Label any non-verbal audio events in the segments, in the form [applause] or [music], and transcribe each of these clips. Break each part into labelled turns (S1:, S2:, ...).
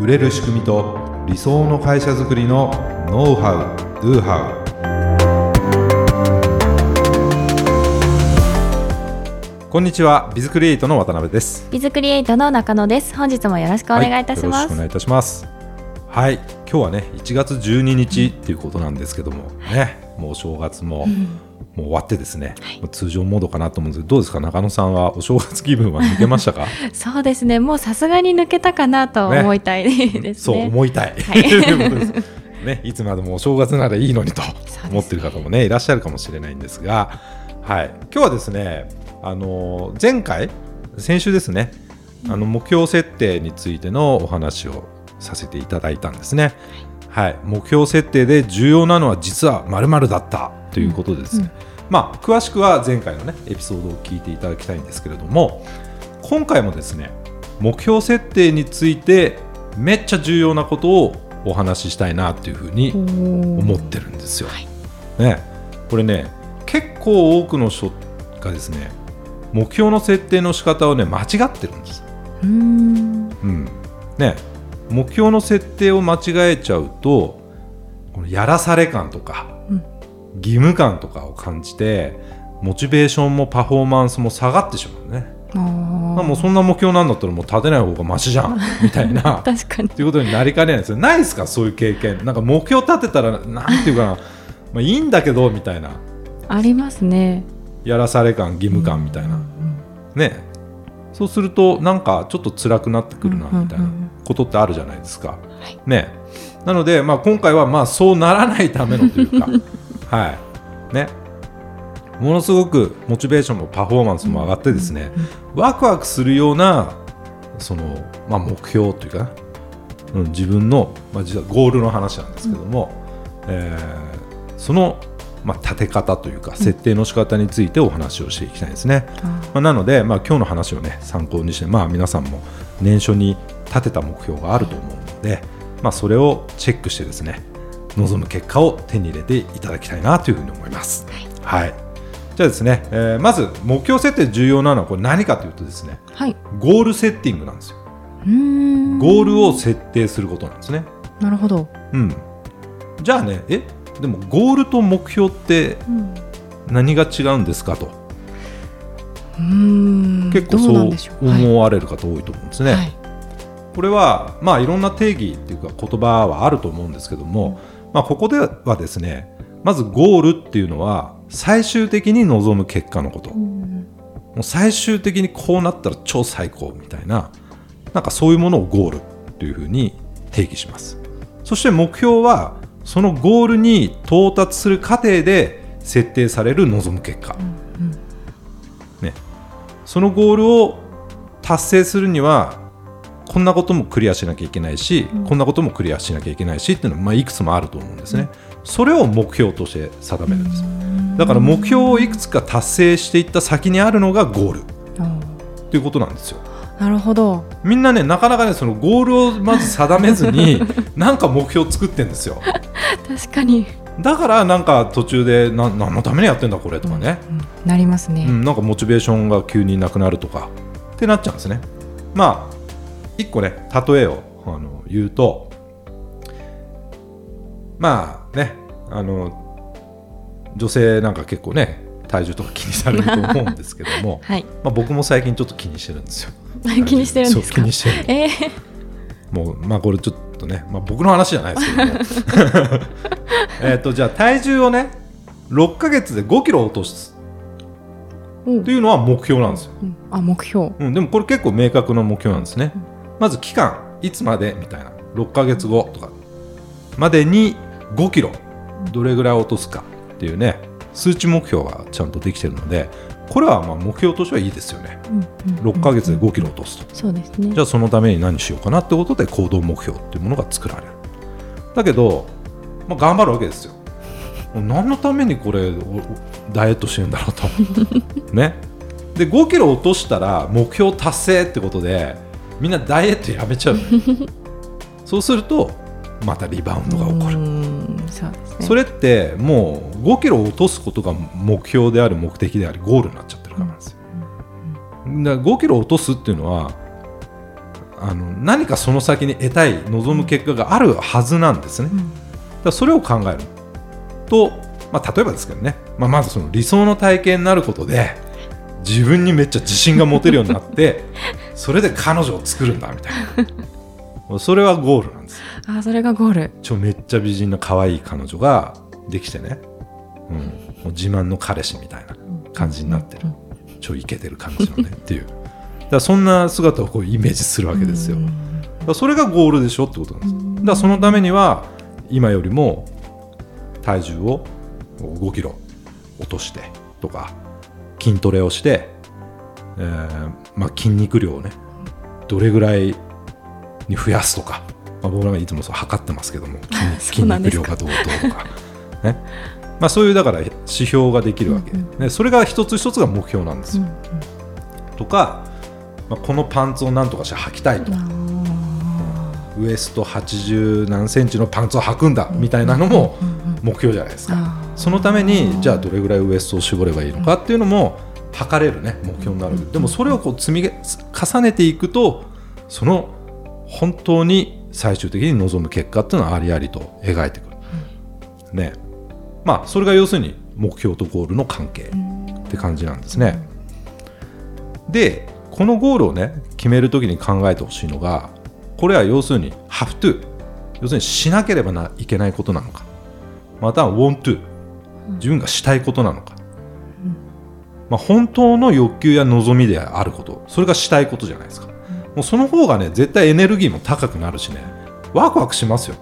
S1: 売れる仕組みと理想の会社づくりのノウハウ・ドゥハウこんにちはビズクリエイトの渡辺です。
S2: ビズクリエイトの中野です。本日もよろしくお願いいたします、
S1: はい、よろしくお願いいたします。はい今日はね1月12日っていうことなんですけども、ねもう正月も、うんもう終わってですね、はい、通常モードかなと思うんですけどどうですか？中野さんはお正月気分は抜けましたか？[laughs]
S2: そうですね。もうさすがに抜けたかなと思いたいですね、
S1: ねそう思いたい、はい、[laughs] ね、いつまでもお正月ならいいのにと思ってる方もねいらっしゃるかもしれないんですが、はい、今日はですねあの前回先週ですねあの目標設定についてのお話をさせていただいたんですね。はい、目標設定で重要なのは実はまるだったということですね。うん。うんまあ、詳しくは前回の、ね、エピソードを聞いていただきたいんですけれども今回もですね目標設定についてめっちゃ重要なことをお話ししたいなというふうに思ってるんですよ。ね、これね結構多くの人がですね目標の設定の仕方をね間違ってるんです。うん。うん。ね、目標の設定を間違えちゃうとこのやらされ感とか義務感とかを感じてモチベーションもパフォーマンスも下がってしまうね。もうそんな目標なんだったらもう立てない方がましじゃん [laughs] みたいな。
S2: 確かに。
S1: っていうことになりかねないですよ。ないですかそういう経験。なんか目標立てたらなんていうかな。まあいいんだけどみたいな。
S2: ありますね。
S1: やらされ感義務感みたいな、うんうんうん、ね。そうするとなんかちょっと辛くなってくるなみたいなことってあるじゃないですか、ね。なので、まあ、今回はまあそうならないためのというか [laughs] はい。ね。ものすごくモチベーションもパフォーマンスも上がってですね、ワクワクするようなその、まあ、目標というか、うん、自分の、まあ、実はゴールの話なんですけども、うん、えー、その、まあ、立て方というか設定の仕方についてお話をしていきたいですね。うん、まあ、なので、まあ、今日の話をね参考にして、まあ、皆さんも年初に立てた目標があると思うので、まあ、それをチェックしてですね望む結果を手に入れていただきたいなというふうに思います。はい、はい、じゃあですね、えー、まず目標設定重要なのはこれ何かというとですね、はい、ゴールセッティングなんですよ。うんゴールを設定することなんですね。
S2: なるほど。
S1: うん。じゃあね、え？でもゴールと目標って何が違うんですかと。うん結構そう思われる方多いと思うんですね。はい、これはまあいろんな定義っていうか言葉はあると思うんですけども、まあ、ここではですねまずゴールっていうのは最終的に望む結果のこと、うん、もう最終的にこうなったら超最高みたいななんかそういうものをゴールというふうに定義します。そして目標はそのゴールに到達する過程で設定される望む結果、うんうん、ね、そのゴールを達成するにはこんなこともクリアしなきゃいけないし、うん、こんなこともクリアしなきゃいけないしっていうのは、まあ、いくつもあると思うんですね、うん、それを目標として定めるんです。だから目標をいくつか達成していった先にあるのがゴール。ということなんですよ。
S2: なるほど。
S1: みんなねなかなかねそのゴールをまず定めずに [laughs] なんか目標を作ってんですよ。
S2: 確かに。
S1: だからなんか途中でな何のためにやってんだこれとかね、うんうん、
S2: なりますね、
S1: うん、なんかモチベーションが急になくなるとかってなっちゃうんですね。まあ1個ね例えをあの言うとまあねあの女性なんか結構ね体重とか気にされると思うんですけども、[laughs] はい、まあ、僕も最近ちょっと気にしてるんですよ。[laughs]
S2: 気にしてるんです
S1: 気にしてる、えー、もうまあこれちょっとね、まあ、僕の話じゃないですけども。[laughs] えっとじゃあ体重をね6か月で5キロ落とす。っていうのは目標なんですよ。
S2: うん、あ目標、
S1: うん、でもこれ結構明確な目標なんですね。うんまず期間いつまでみたいな。6か月後とかまでに5キロ。どれぐらい落とすかっていうね。数値目標がちゃんとできてるのでこれはまあ目標としてはいいですよね、うんうん、6か月で5キロ落とすと。
S2: そうですね。
S1: じゃあそのために何しようかなってことで行動目標っていうものが作られる。だけど、まあ、頑張るわけですよ。何のためにこれダイエットしてるんだろうとね。で5キロ落としたら目標達成ってことでみんなダイエットやめちゃう。そうするとまたリバウンドが起こる。そね、それってもう5キロ落とすことが目標である目的でありゴールになっちゃってるからなんですよ、うん、だから5キロ落とすっていうのはあの何かその先に得たい望む結果があるはずなんですね。だからそれを考える。と、まあ、例えばですけどね、まあ、まずその理想の体験になることで自分にめっちゃ自信が持てるようになって [laughs] それで彼女を作るんだみたいな。それはゴールなんです
S2: あそれがゴール。
S1: ちょめっちゃ美人な可愛い彼女ができてね、うん、もう自慢の彼氏みたいな感じになってる、ちょイケてる感じのね。っていう。だそんな姿をこうイメージするわけですよ、だそれがゴールでしょってことなんですだからそのためには今よりも体重を5キロ落としてとか筋トレをして、えーまあ、筋肉量をねどれぐらいに増やすとか、まあ、僕らがいつもそう測ってますけども筋肉量がどうどうとか、ね。まあ、そういうだから指標ができるわけ、うんうん、ね、それが一つ一つが目標なんですよ。うんうん、とか、まあ、このパンツをなんとかして履きたいと。ウエスト80何センチのパンツを履くんだみたいなのも目標じゃないですか。そのためにじゃあどれぐらいウエストを絞ればいいのかっていうのも測れるね目標になる。でもそれをこう積み重ねていくとその本当に最終的に望む結果っていうのはありありと描いてくる。ね。まあそれが要するに目標とゴールの関係って感じなんですね。でこのゴールをね決めるときに考えてほしいのがこれは要するに have to 要するにしなければいけないことなのかまたは want to 自分がしたいことなのか、うん、まあ、本当の欲求や望みであること。それがしたいことじゃないですか、うん、もうその方がね絶対エネルギーも高くなるしね。ワクワクしますよ、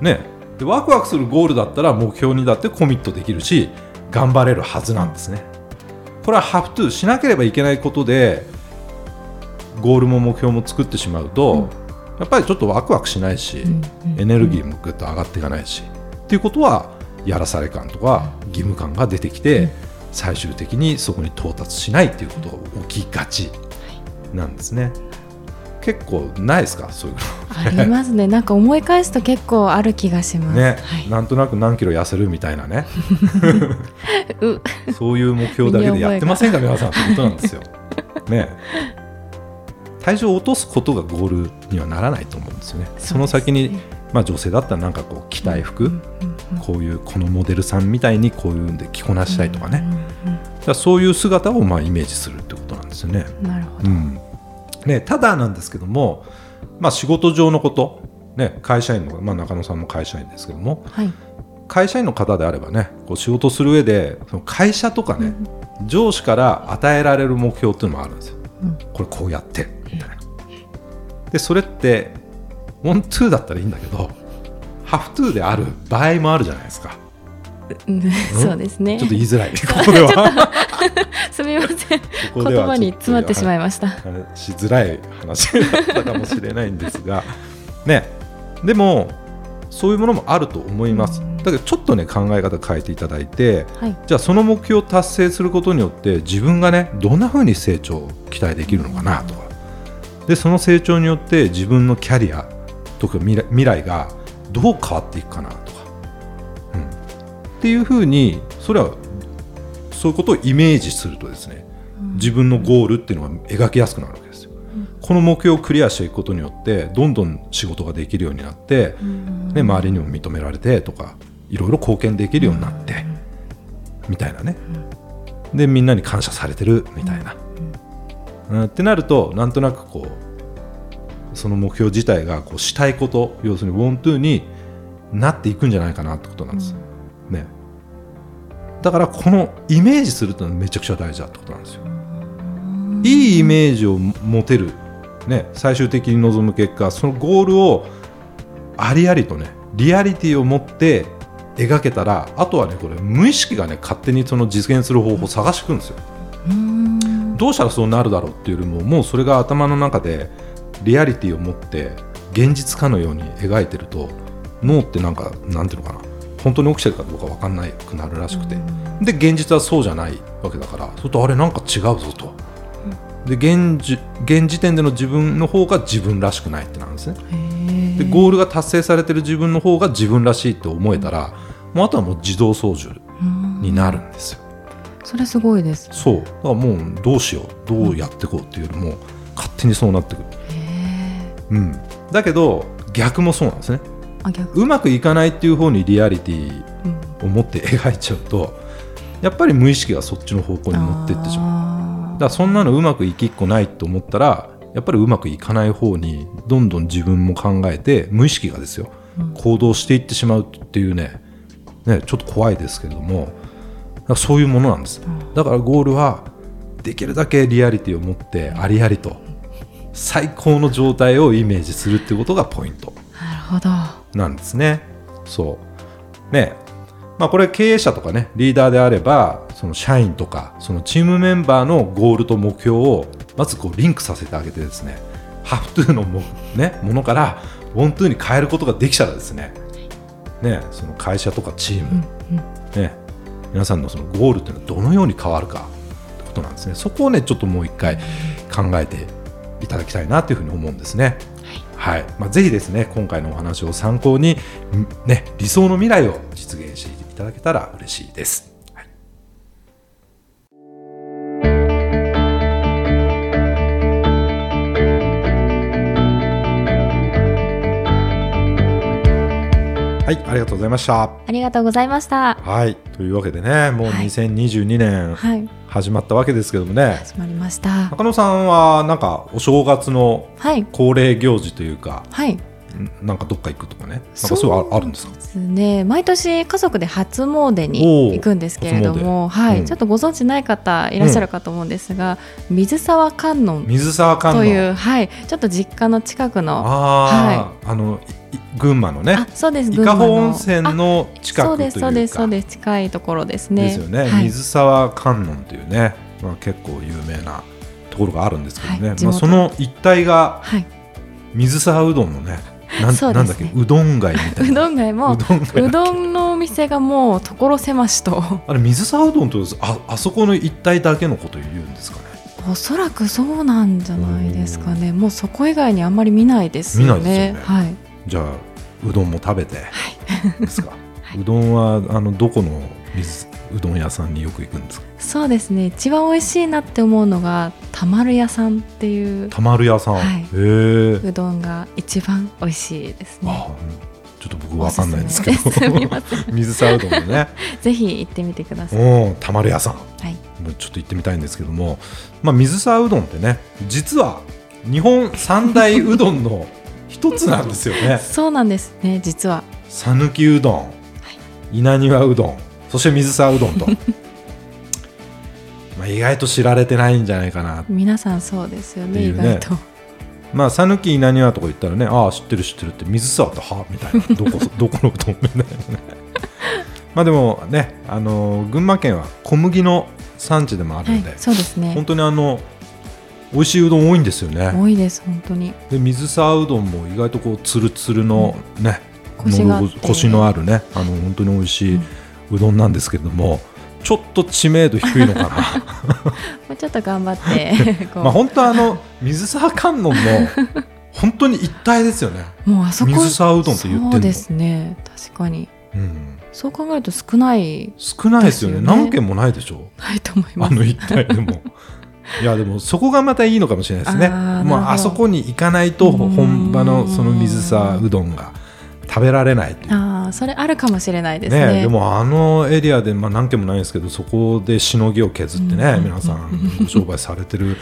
S1: うん、ね。でワクワクするゴールだったら目標にだってコミットできるし頑張れるはずなんですね。これは have to しなければいけないことでゴールも目標も作ってしまうと、やっぱりちょっとワクワクしないし、エネルギーもぐっと上がっていかないしっていうことはやらされ感とか義務感が出てきて、最終的にそこに到達しないっていうことが起きがちなんですね。結構ないですか？そういう
S2: の。ありますね。なんか思い返すと結構ある気がします、
S1: ね、はい、なんとなく何キロ痩せるみたいなね。[laughs] そういう目標だけでやってませんか？皆さんってことなんですよ。ね。体重を落とすことがゴールにはならないと思うんですよね。その先に、まあ、女性だったらなんかこう着たい服、こういうこのモデルさんみたいにこういうんで着こなしたいとかね、だそういう姿をまあイメージするってことなんですよね。
S2: なるほど、うん
S1: ね、ただなんですけども、まあ、仕事上のこと、ね、会社員の、まあ、中野さんも会社員ですけども、はい、会社員の方であればねこう仕事する上でその会社とかね、うん、上司から与えられる目標っていうのもあるんですよ。うん、これこうやってみたいな。でそれって「want to」だったらいいんだけど「have to」である場合もあるじゃないですか。
S2: うん、そうですね。
S1: ちょっと言いづらい、[laughs] ここでは。
S2: すみません。言葉に詰まってしまいました。
S1: しづらい話だったかもしれないんですが、[laughs] ね、でもそういうものもあると思います。だけどちょっとね考え方変えていただいて、はい、じゃあその目標を達成することによって自分がねどんなふうに成長を期待できるのかなとか、でその成長によって自分のキャリアとか未来未来がどう変わっていくかなっていうふうにそれはそういうことをイメージするとですね、自分のゴールっていうのが描きやすくなるわけですよ。この目標をクリアしていくことによってどんどん仕事ができるようになって、ね、周りにも認められてとかいろいろ貢献できるようになって、みたいなね、でみんなに感謝されてるみたいな、うん、ってなるとなんとなくこうその目標自体がこうしたいこと要するに want to になっていくんじゃないかなってことなんです、うん、ねだからこのイメージするというのはめちゃくちゃ大事だってことなんですよいいイメージを持てる、ね、最終的に望む結果そのゴールをありありとねリアリティを持って描けたらあとはねこれ無意識がね勝手にその実現する方法を探してくんですよ。どうしたらそうなるだろうっていうよりももうそれが頭の中でリアリティを持って現実かのように描いてると脳ってなんかなんていうのかな本当に起きてるかどうか分かんなくなるらしくて。で現実はそうじゃないわけだからそれとあれなんか違うぞと。で現現時点での自分の方が自分らしくないってなるんですね。でゴールが達成されてる自分の方が自分らしいって思えたら、もうあとはもう自動操縦になるんですよ。
S2: それすごいです
S1: そう。だからもうどうしようどうやっていこうっていうよりも勝手にそうなってくる。うん、だけど逆もそうなんですねうまくいかないっていう方にリアリティ
S2: うん。
S1: を持って描いちゃうとやっぱり無意識がそっちの方向に持ってってしまう。
S2: ま
S1: だからそんなのうまくいきっこないと思ったらやっぱりうまくいかない方にどんどん自分も考えて無意識がですよ行動していってしまうっていうねねちょっと怖いですけれどもだからそういうものなんです。だからゴールはできるだけリアリティを持ってありありと最高の状態をイメージするっていうことがポイント
S2: ほど。
S1: なんですね。そう。ね。まあ、これ経営者とかねリーダーであればその社員とかそのチームメンバーのゴールと目標をまずこうリンクさせてあげてですね。ハフトゥーのも,、ね、ものからウォントゥーに変えることができたらですね。ね。その会社とかチーム、ね、皆さんのそのゴールっていうのはどのように変わるかってことなんですね。そこをねちょっともう一回考えていただきたいなというふうに思うんですね。はい。まあ、ぜひですね今回のお話を参考に、んね、理想の未来を実現していただけたら嬉しいです。はい。はい、ありがとうございました。
S2: ありがとうございました。
S1: はい、というわけでね、もう
S2: はい。
S1: 2022年。
S2: はい
S1: 始まったわけですけどもね、
S2: 始まりました。
S1: 中野さんはなんかお正月の
S2: はい。
S1: 恒例行事というか、
S2: はい。
S1: んなんかどっか行くとかね、なんかそうああるんですか？
S2: ですね。毎年家族で初詣に行くんですけれども、はい、
S1: うん。
S2: ちょっとご存知ない方いらっしゃるかと思うんですが、水沢観音
S1: 水沢観音。
S2: という、はい、ちょっと実家の近くの
S1: ああ、あのい群馬のね
S2: あそうです
S1: 伊香保温泉の近くというか。
S2: ですそうですそうです。近いところですね。
S1: ですよね、
S2: はい、
S1: 水沢観音というね、まあ、結構有名なところがあるんですけどね、まあ、
S2: はい地元。
S1: その一帯が
S2: はい、
S1: 水沢うどんのねなん
S2: ね。
S1: なんだっけうどん街みたいな。
S2: うどん街も
S1: うどん街
S2: うどんのお店がもう所狭しと。
S1: あれ水沢うどんとああそこの一帯だけのことを言うんですかね？
S2: おそらくそうなんじゃないですかね。もうそこ以外にあんまり見ないですよね。
S1: 見ないですよね。
S2: はい
S1: じゃあうどんも食べてですか、[laughs] うどんはあのどこの水うどん屋さんによく行くんですか？
S2: そうですね。一番美味しいなって思うのがたまる屋さんっていう。
S1: たまる屋さん、
S2: はい。うどんが一番美味しいですね。
S1: あちょっと僕わかんないんですけど。水沢うどん。[laughs] のね。[laughs]
S2: ぜひ行ってみてください。
S1: うんたまる屋さん。
S2: はい。
S1: ちょっと行ってみたいんですけども、まあ、水沢うどんってね実は日本三大うどんの一つなんですよね。
S2: そうなんですね実は。
S1: 讃岐うどん、稲庭うどんそして水沢うどんと。[laughs] まあ意外と知られてないんじゃないかな。
S2: 皆さんそうですよね
S1: ね。
S2: 意外と。
S1: まあ讃岐稲庭とか言ったらねああ知ってる知ってるって水沢っては？みたいな。どこ [laughs] どこのうどんみたいなね。まあでもねあの群馬県は小麦の産地でもある
S2: はい
S1: ので、
S2: そうですね。
S1: 本当にあの美味しいうどん多いんですよね。
S2: 多いです本当に。
S1: で水沢うどんも意外とこうつるつるのね、
S2: コシがあって
S1: 喉越しのあるねあの本当に美味しいうどんなんですけれども、ちょっと知名度低いのかな。[laughs]
S2: もうちょっと頑張って [laughs]
S1: まあ本当あの水沢観音の本当に一体ですよね、
S2: もうあそこ
S1: 水沢うどんって言ってんの。
S2: そうですね。確かに。
S1: うん、
S2: そう考えると少ない
S1: 少ないですよね。
S2: ですよね。
S1: 何軒もないでしょ。
S2: ないと思います。
S1: あの一体でもいやでもそこがまたいいのかもしれないですね。
S2: あ
S1: まああそこに行かないと本場のその水沢うどんが食べられない
S2: ああそれあるかもしれないです
S1: ね。
S2: ね
S1: でもあのエリアで、まあ、何軒もないんですけどそこでしのぎを削ってね、
S2: うん
S1: 皆さんご商売されてる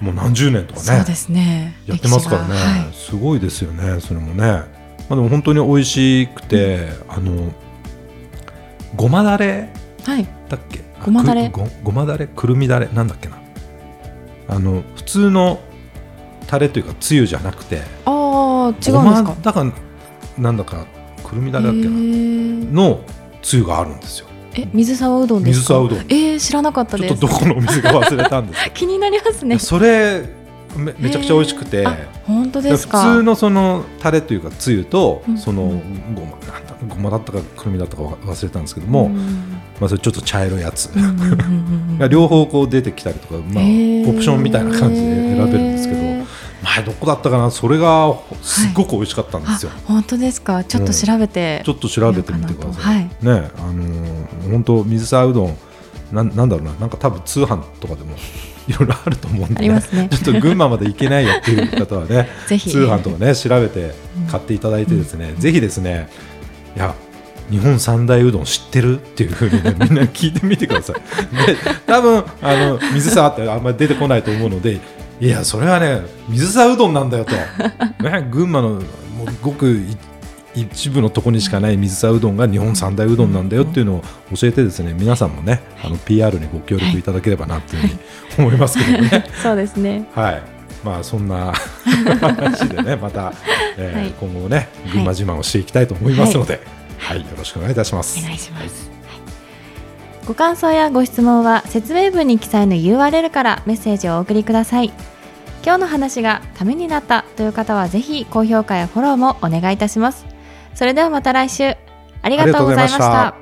S1: もう何十年とかね。
S2: そうですね。
S1: やってますからね、
S2: はい。
S1: すごいですよねそれもね、まあ、でも本当に美味しくて、あのごまだれ
S2: はい。
S1: だっけ？
S2: ごまだれ。
S1: ごまだれ？くるみだれ？なんだっけな？あの普通のタレというかつゆじゃなくて
S2: ああ違うんです
S1: ごま
S2: か
S1: だかなんだかくるみだれだっけなのつゆがあるんですよ。
S2: え水沢うどんですか？
S1: 水沢うどん。
S2: えー、知らなかったです。
S1: ちょっとどこのお店か忘れたんですけ [laughs]
S2: 気になりますね。
S1: どそれめめちゃくちゃ美味しくて、
S2: あ本当ですか？
S1: 普通のそのタレというかつゆと、
S2: うん
S1: そのごまなんだごまだったかくるみだったか忘れたんですけども、
S2: うん
S1: まあ、それちょっと茶色いやつ。両方こう出てきたりとか、まあ、オプションみたいな感じで選べるんですけど前どこだったかな？それがすっごく美味しかったんですよ、
S2: あ本当ですか？ちょっと調べて、
S1: ちょっと調べてみてください、
S2: はい。
S1: ねあのー本当水沢うどんなんなんだろうな？なんか多分通販とかでも [laughs] いろいろあると思うんで、
S2: ありますね。
S1: ちょっと群馬まで行けないよっていう方はね
S2: ぜひ
S1: 通販とかね調べて買っていただいてですね、ぜひですねいや日本三大うどん知ってる？っていうふうにねみんな聞いてみてください。で多分あの水沢ってあんまり出てこないと思うのでいやそれはね水沢うどんなんだよと、ね、群馬のもうごくい一部のとこにしかない水沢うどんが日本三大うどんなんだよっていうのを教えてですね皆さんもねあの PR にご協力いただければなっていうふうに思いますけどね。[laughs]
S2: そうですね。
S1: はい。まあそんな [laughs] 話でねまた、えー
S2: はい
S1: 今後もね群馬自慢をしていきたいと思いますので、はい、はいよろしくお願いいたします。
S2: お願いします。ご感想やご質問は説明文に記載の URL からメッセージをお送りください。今日の話がためになったという方はぜひ高評価やフォローもお願いいたします。それではまた来週ありがとうございました。